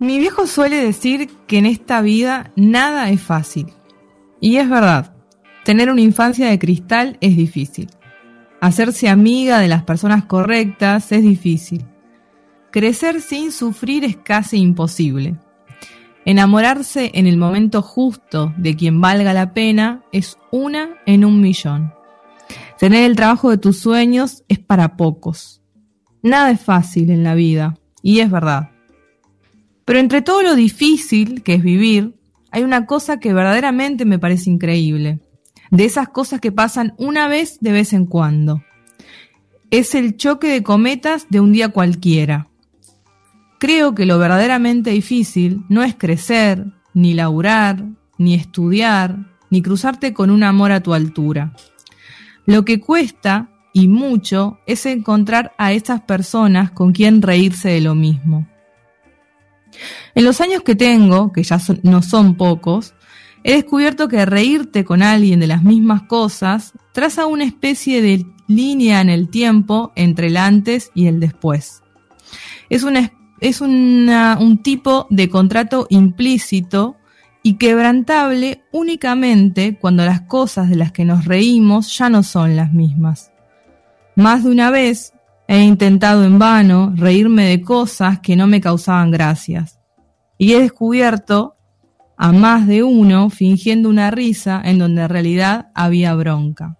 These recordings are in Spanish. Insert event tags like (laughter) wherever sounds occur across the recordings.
Mi viejo suele decir que en esta vida nada es fácil. Y es verdad, tener una infancia de cristal es difícil. Hacerse amiga de las personas correctas es difícil. Crecer sin sufrir es casi imposible. Enamorarse en el momento justo de quien valga la pena es una en un millón. Tener el trabajo de tus sueños es para pocos. Nada es fácil en la vida, y es verdad. Pero entre todo lo difícil que es vivir, hay una cosa que verdaderamente me parece increíble. De esas cosas que pasan una vez de vez en cuando. Es el choque de cometas de un día cualquiera. Creo que lo verdaderamente difícil no es crecer, ni laburar, ni estudiar, ni cruzarte con un amor a tu altura. Lo que cuesta, y mucho, es encontrar a esas personas con quien reírse de lo mismo. En los años que tengo, que ya no son pocos, he descubierto que reírte con alguien de las mismas cosas traza una especie de línea en el tiempo entre el antes y el después. Es, es un tipo de contrato implícito y quebrantable únicamente cuando las cosas de las que nos reímos ya no son las mismas. Más de una vez He intentado en vano reírme de cosas que no me causaban gracias. Y he descubierto a más de uno fingiendo una risa en donde en realidad había bronca.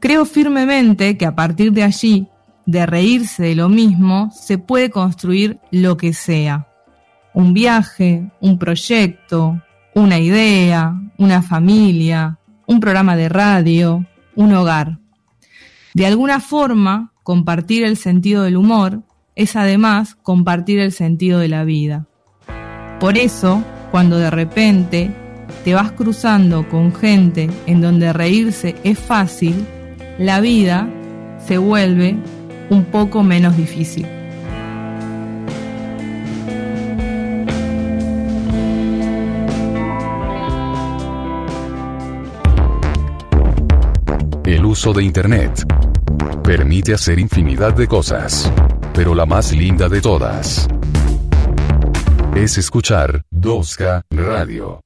Creo firmemente que a partir de allí, de reírse de lo mismo, se puede construir lo que sea. Un viaje, un proyecto, una idea, una familia, un programa de radio, un hogar. De alguna forma, compartir el sentido del humor es además compartir el sentido de la vida. Por eso, cuando de repente te vas cruzando con gente en donde reírse es fácil, la vida se vuelve un poco menos difícil. El uso de Internet permite hacer infinidad de cosas. Pero la más linda de todas es escuchar 2K Radio.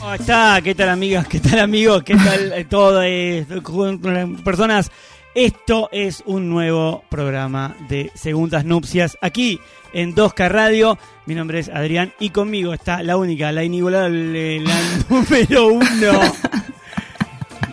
¿Cómo está? ¿Qué tal amigas? ¿Qué tal amigos? ¿Qué tal eh, todo? Eh, personas. Esto es un nuevo programa de Segundas Nupcias aquí en 2K Radio. Mi nombre es Adrián y conmigo está la única, la inigualable, la (laughs) número uno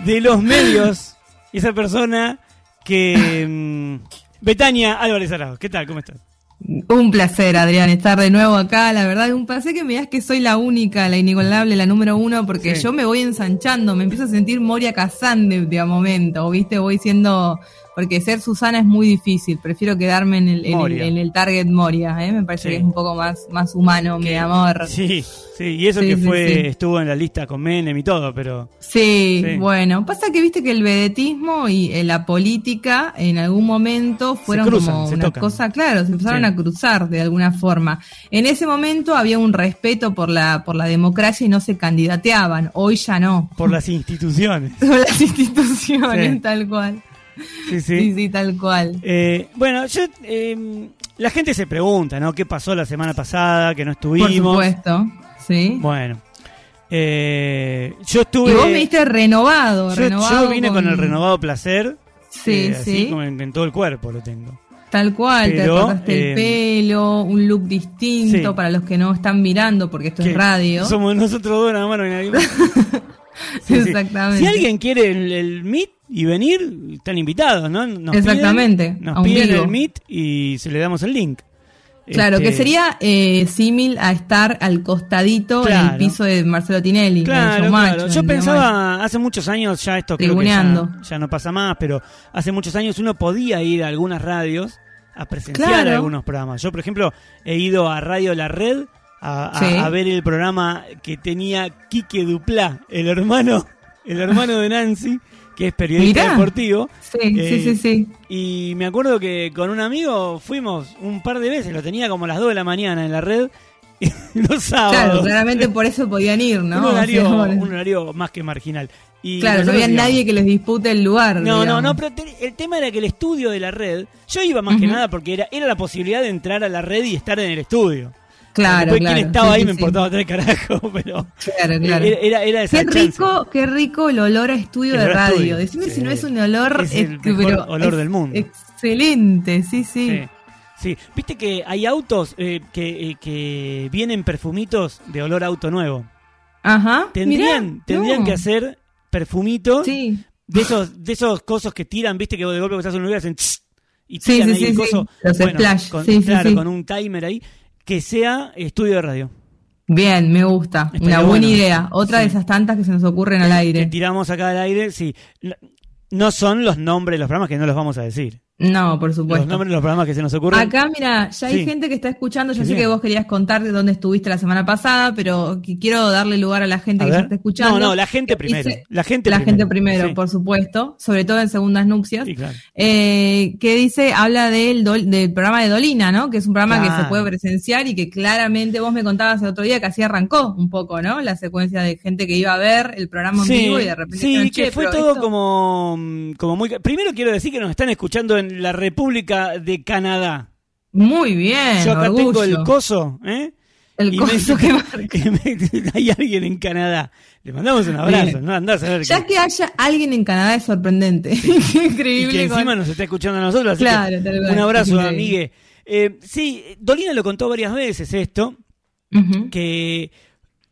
de los medios. Esa persona que... Mm, Betania Álvarez Arado. ¿Qué tal? ¿Cómo estás? Un placer, Adrián, estar de nuevo acá. La verdad, un placer que me digas que soy la única, la inigualable, la número uno, porque yo me voy ensanchando, me empiezo a sentir Moria Kazan de, de a momento, ¿viste? Voy siendo porque ser Susana es muy difícil. Prefiero quedarme en el, en el, target Moria, ¿eh? me parece que es un poco más, más humano, mi amor. Sí, sí, y eso que fue estuvo en la lista con Menem y todo, pero. Sí, bueno, pasa que viste que el vedetismo y eh, la política en algún momento fueron como una cosa, claro, se empezaron a cruzar de alguna forma. En ese momento había un respeto por la, por la democracia y no se candidateaban, hoy ya no. Por las instituciones. (laughs) por las instituciones, tal cual. Sí, sí. Sí, tal cual. Eh, bueno, yo, em, la gente se pregunta, ¿no? ¿Qué pasó la semana pasada que no estuvimos? Por supuesto, sí. Bueno. Eh, yo estuve... Y vos viste renovado, yo, renovado yo vine con... el renovado placer. Sí, eh, sí. Así como en, todo el cuerpo lo tengo. Tal cual, te cortaste el pelo, un look distinto para los que no están mirando, porque esto es radio. Somos nosotros dos nada más, no hay nadie (laughs) Exactamente. Si alguien quiere el, el Meet y venir, están invitados, ¿no? Nos Exactamente. Piden, nos piden el Meet y se le damos el link. Claro, que este, sería eh, símil a estar al costadito en el piso de Marcelo Tinelli. Claro, claro. Yo pensaba, hace muchos años, ya esto creo que ya, no pasa más, pero hace muchos años uno podía ir a algunas radios a presenciar algunos programas. Yo, por ejemplo, he ido a Radio La Red a, ver el programa que tenía Quique Duplá, el hermano, el hermano de Nancy, que es periodista deportivo. Sí, sí, sí, eh, sí. Y me acuerdo que con un amigo fuimos un par de veces, lo tenía como a las 2 de la mañana en la red, (laughs) los sábados. Claro, claramente por eso podían ir, ¿no? un, O horario, sea, bueno. un horario más que marginal. Y claro, no había nadie que les dispute el lugar. No, no, digamos. no, pero te- el tema era que el estudio de la red, yo iba más que nada porque era, era la posibilidad de entrar a la red y estar en el estudio. Claro, Después claro. quién estaba ahí sí, me sí. importaba tres carajos, (laughs) pero Claro, claro. era, era, esa Qué chance. rico, qué rico el olor a estudio El de radio. estudio, Decime sí. si no es un olor Es el mejor pero olor es del mundo. Excelente, sí, sí. Sí. Viste que hay autos eh, que, eh, que vienen perfumitos de olor a auto nuevo. Ajá. Tendrían, mirá, tendrían no. que hacer perfumitos de esos de esos cosos que tiran, viste que de golpe que estás en un lugar hacen tss, y tiran sí, ahí sí, el sí. coso. Splash. Con, claro, sí. con un timer ahí que sea estudio de radio. Bien, me gusta. Estaría Una buena bueno. idea. Otra de esas tantas que se nos ocurren al Que aire. tiramos acá al aire, sí. No- son los nombres de los programas que no los vamos a decir. No, por Los supuesto. nombres de los programas que se nos ocurren. Acá, mira, ya hay Sí. gente que está escuchando. Yo sé bien. que vos querías contar de dónde estuviste la semana pasada, pero quiero darle lugar a la gente A que ya está escuchando. No, no, la gente primero. La gente la primero. gente primero, Sí. por supuesto, sobre todo en segundas nupcias. Sí, claro. Eh, que dice, habla del, del programa de Dolina, ¿no? Que es un programa que se puede presenciar y que claramente vos me contabas el otro día que así arrancó un poco, ¿no? La secuencia de gente que iba a ver el programa en vivo y de repente sí, dijeron, que "Che, fue todo esto-". como, como muy... Primero quiero decir que nos están escuchando en la República de Canadá. Muy bien, Yo acá orgullo. tengo el coso, ¿eh? El Y coso (laughs) me- que (laughs) marca. hay alguien en Canadá. Le mandamos un abrazo, Bien. ¿no? Andás a ver. Ya que- que haya alguien en Canadá es sorprendente. (laughs) Y increíble. que encima con- nos está escuchando a nosotros. así Claro, que tal cual. un abrazo, amigue. Eh, sí, Dolina lo contó varias veces esto, que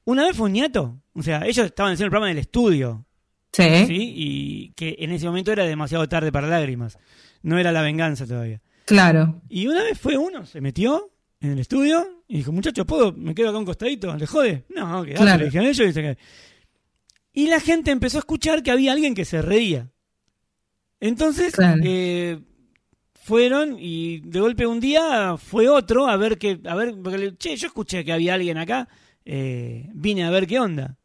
una vez fue un ñato. O sea, ellos estaban haciendo el programa en el estudio, Sí. ¿sí? Y que en ese momento era demasiado tarde para lágrimas. No era la venganza todavía. Claro. Y una vez fue uno, se metió en el estudio y dijo, muchachos, ¿puedo? ¿Me quedo acá un costadito? ¿Le jode? No, quedate, Claro. le dijeron ellos y se. Y la gente empezó a escuchar que había alguien que se reía. Entonces, Claro. eh, fueron y de golpe un día fue otro a ver que, a ver, porque le- che, yo escuché que había alguien acá, eh, vine a ver qué onda.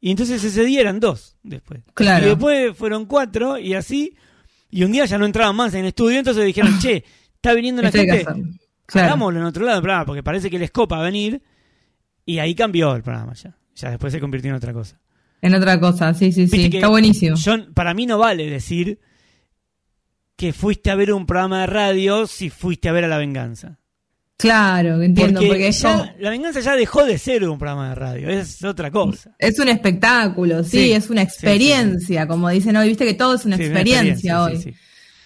Y entonces ese día eran dos después. Claro. Y después fueron cuatro y así. Y un día ya no entraban más en estudio, entonces dijeron, (laughs) che, está viniendo la gente. Claro. hagámoslo en otro lado del programa, porque parece que les copa venir. Y ahí cambió el programa ya. Ya después se convirtió en otra cosa. En otra cosa, sí, sí, sí. Viste Está buenísimo. yo- para mí no vale decir que fuiste a ver un programa de radio si fuiste a ver a La Venganza. Claro, entiendo, porque porque, ya, como- La Venganza ya dejó de ser un programa de radio, es otra cosa. es un espectáculo, sí, Sí, es una sí, sí, experiencia, como dicen hoy, viste que todo es una Sí, una experiencia, hoy.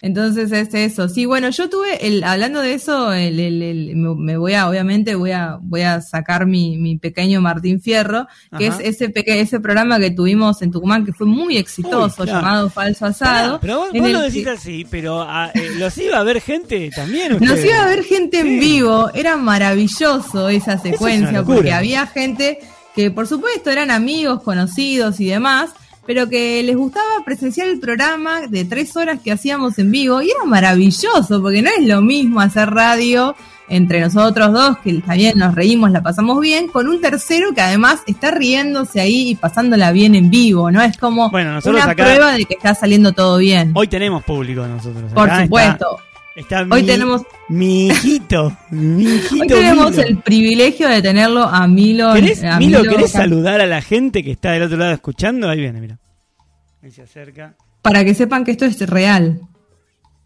Entonces es eso. Sí, bueno, yo tuve, el, hablando de eso, el, el- el- me, voy a, obviamente, voy a, voy a sacar mi, mi pequeño Martín Fierro, que Ajá. es ese peque, ese programa que tuvimos en Tucumán que fue muy exitoso, Uy, claro. llamado Falso Pará, Asado. pero vos, vos lo que- decís así, pero ah, eh, los iba a ver gente también. Nos ustedes. iba a ver gente en vivo, era maravilloso esa secuencia, porque había gente que por supuesto eran amigos, conocidos y demás, pero que les gustaba presenciar el programa de tres horas que hacíamos en vivo, y era maravilloso, porque no es lo mismo hacer radio entre nosotros dos, que también nos reímos, la pasamos bien, con un tercero que además está riéndose ahí y pasándola bien en vivo, ¿no? Es como Bueno, una acá- prueba de que está saliendo todo bien. Hoy tenemos público nosotros. por acá supuesto. Está, está Hoy mi- tenemos Mi hijito. Mi hijito Hoy tenemos Milo. el privilegio de tenerlo a Milo. ¿Querés, a Milo, Milo ¿querés saludar a la gente que está del otro lado escuchando? Ahí viene, mira. Ahí se acerca. Para que sepan que esto es real.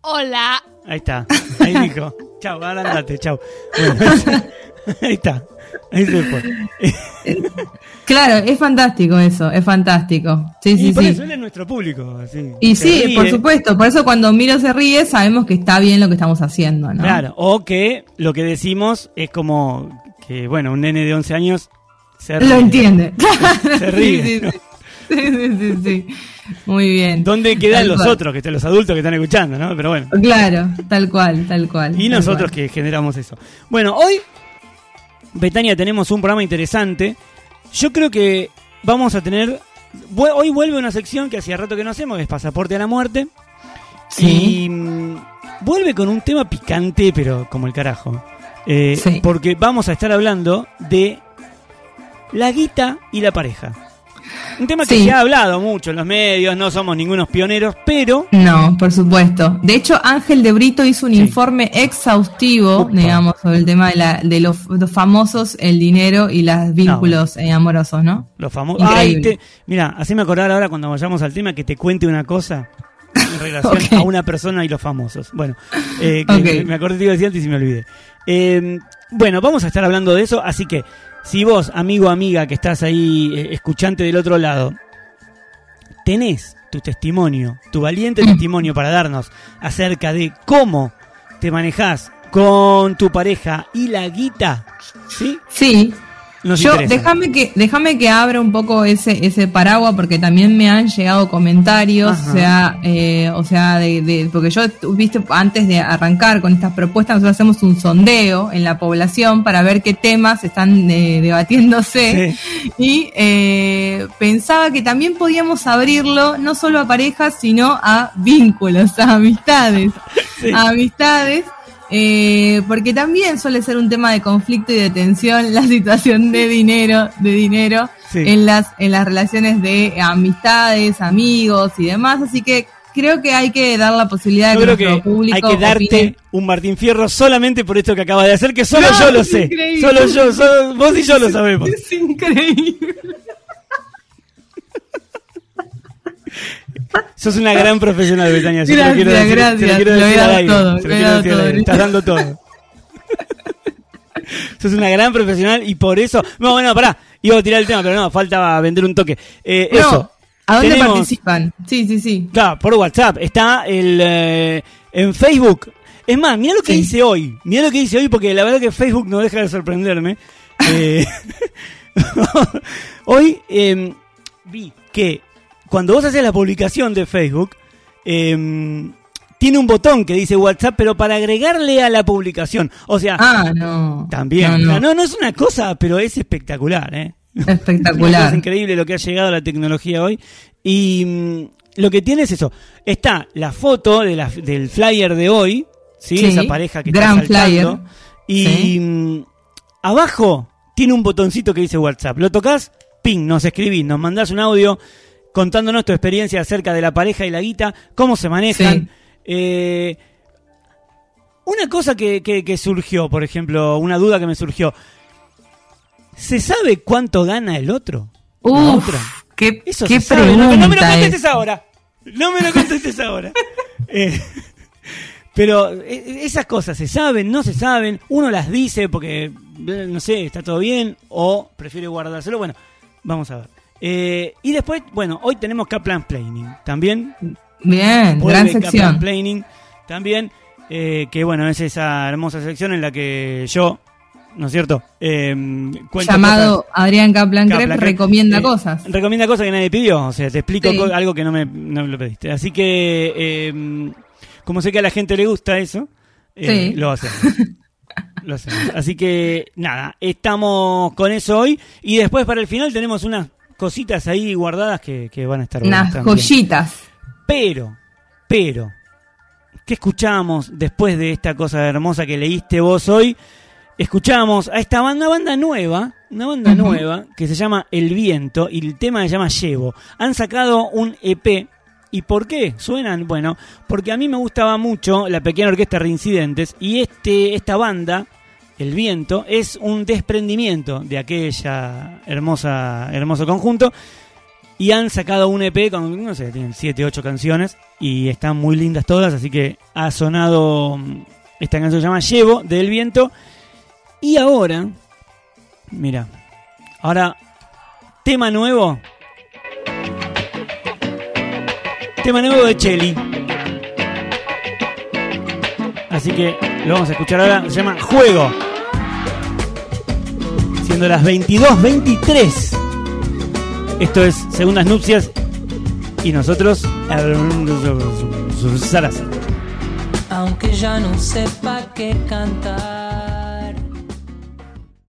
Hola. Ahí está. Ahí dijo. (laughs) Chau, ahora andate, chau. Bueno, (laughs) (laughs) ahí está. Ahí se fue. (laughs) Claro, es fantástico eso, es fantástico. Sí, y sí, por sí. eso él es nuestro público. Así, Y Se sí, ríe. por supuesto. Por eso cuando Milo se ríe, sabemos que está bien lo que estamos haciendo, ¿no? Claro, o que lo que decimos es como que, bueno, un nene de 11 años se ríe. Lo entiende. (laughs) Se ríe. Sí, sí, sí. Sí, sí, sí, sí. Muy bien. ¿Dónde quedan Tal los cual. otros, que están los adultos que están escuchando, no? Pero bueno. Claro, tal cual, tal cual. Y tal nosotros cual. que generamos eso. Bueno, hoy, Betania, tenemos un programa interesante. Yo creo que vamos a tener. Hoy vuelve una sección que hacía rato que no hacemos, que es Pasaporte a la Muerte. Sí. Y mm, vuelve con un tema picante, pero como el carajo. Eh, Sí. Porque vamos a estar hablando de la guita y la pareja. Un tema que Sí. se ha hablado mucho en los medios, no somos ningunos pioneros, pero No, por supuesto. De hecho, Ángel de Brito hizo un Sí. informe exhaustivo, Upa. digamos, sobre el tema de, la, de los, los famosos, el dinero y los vínculos eh, amorosos, ¿no? los famosos... Mira, haceme acordar ahora cuando vayamos al tema que te cuente una cosa en relación (laughs) a una persona y los famosos. Bueno, eh, que me, me acordé que iba a decir antes y me olvidé. Eh, bueno, vamos a estar hablando de eso, así que si vos, amigo o amiga que estás ahí, eh, escuchante del otro lado, tenés tu testimonio, tu valiente Mm. testimonio para darnos acerca de cómo te manejás con tu pareja y la guita, ¿sí? Sí. Nos Yo, déjame que, déjame que abra un poco ese, ese paraguas porque también me han llegado comentarios, Ajá. o sea, eh, o sea, de, de- porque yo, viste, antes de arrancar con estas propuestas, nosotros hacemos un sondeo en la población para ver qué temas están eh, debatiéndose. Sí. Y eh, pensaba que también podíamos abrirlo no solo a parejas, sino a vínculos, a amistades. Sí. A amistades. Eh, porque también suele ser un tema de conflicto y de tensión la (laughs) situación de dinero, de dinero Sí. en las en las relaciones de amistades, amigos y demás. Así que creo que hay que dar la posibilidad de Yo que creo nuestro que público hay que darte opine. un Martín Fierro solamente por esto que acabas de hacer, que solo No, yo lo sé. increíble. Solo yo, solo vos y yo lo (laughs) sabemos. Es increíble. Sos una gran profesional, Betania. yo te lo Gracias, quiero decir- te gracias. lo quiero Lo he decir al dado aire, todo, te lo lo quiero decir al todo. aire. Estás dando todo. (laughs) Sos una gran profesional y por eso. No, bueno, pará. Iba a tirar el tema, pero no, falta vender un toque. Eh, No, eso. ¿A dónde Tenemos- participan? Sí, sí, sí. Claro, por WhatsApp. Está el eh, en Facebook. Es más, mira lo que Sí. hice hoy. Mira lo que hice hoy porque la verdad que Facebook no deja de sorprenderme. (laughs) Eh, (laughs) hoy eh, vi que cuando vos haces la publicación de Facebook, eh, tiene un botón que dice WhatsApp, pero para agregarle a la publicación. O sea, Ah, no. también. No, No, no. no, no es una cosa, pero es espectacular, ¿eh? (laughs) Es Espectacular. increíble lo que ha llegado a la tecnología hoy. Y mm, lo que tiene es eso. Está la foto de la- del flyer de hoy, ¿sí? Sí, Esa pareja que gran está saltando. flyer. Y Sí. mm, abajo tiene un botoncito que dice WhatsApp. Lo tocas, ping, nos escribís, nos mandás un audio contándonos tu experiencia acerca de la pareja y la guita, cómo se manejan. Sí. Eh, una cosa que, que- que surgió, por ejemplo, una duda que me surgió. ¿Se sabe cuánto gana el otro? Uf, otra. qué, Eso qué se sabe, pregunta. no, no me lo contestes ahora. No me lo contestes ahora. (laughs) Eh, pero eh, esas cosas se saben, no se saben. Uno las dice porque, no sé, está todo bien o prefiere guardárselo. Bueno, vamos a ver. Eh, y después, bueno, hoy tenemos Kaplan Planning también. Bien, Vuelve gran Kaplan sección. Planning también. eh, que bueno, es esa hermosa sección en la que yo, ¿no es cierto? Eh, Llamado cosas- Adrián Kaplan Kaplan Crep recomienda eh, cosas. Recomienda cosas que nadie pidió. O sea, te explico Sí. algo que no me, no me lo pediste. Así que, eh, como sé que a la gente le gusta eso, Sí. lo hacemos. (laughs) Lo hacemos. Así que, nada, estamos con eso hoy. Y después, para el final, tenemos unas cositas ahí guardadas que, que van a estar buenas Unas también. joyitas. Pero, pero, ¿qué escuchamos después de esta cosa hermosa que leíste vos hoy? Escuchamos a esta banda, banda nueva, una banda nueva que se llama El Viento y el tema se llama Llevo. Han sacado un EP. ¿Y por qué suenan? Bueno, porque a mí me gustaba mucho la pequeña orquesta Reincidentes y este, esta banda, El Viento, es un desprendimiento de aquella hermosa, hermoso conjunto y han sacado un EP con, no sé, tienen 7, 8 canciones y están muy lindas todas, así que ha sonado, mm, esta canción se llama Llevo, del viento. Y ahora, mira, ahora, tema nuevo. Tema nuevo de Cheli. Así que lo vamos a escuchar ahora, se llama Juego. Siendo las 22.23. Esto es Segundas Nupcias y nosotros aunque ya no sepa qué cantar.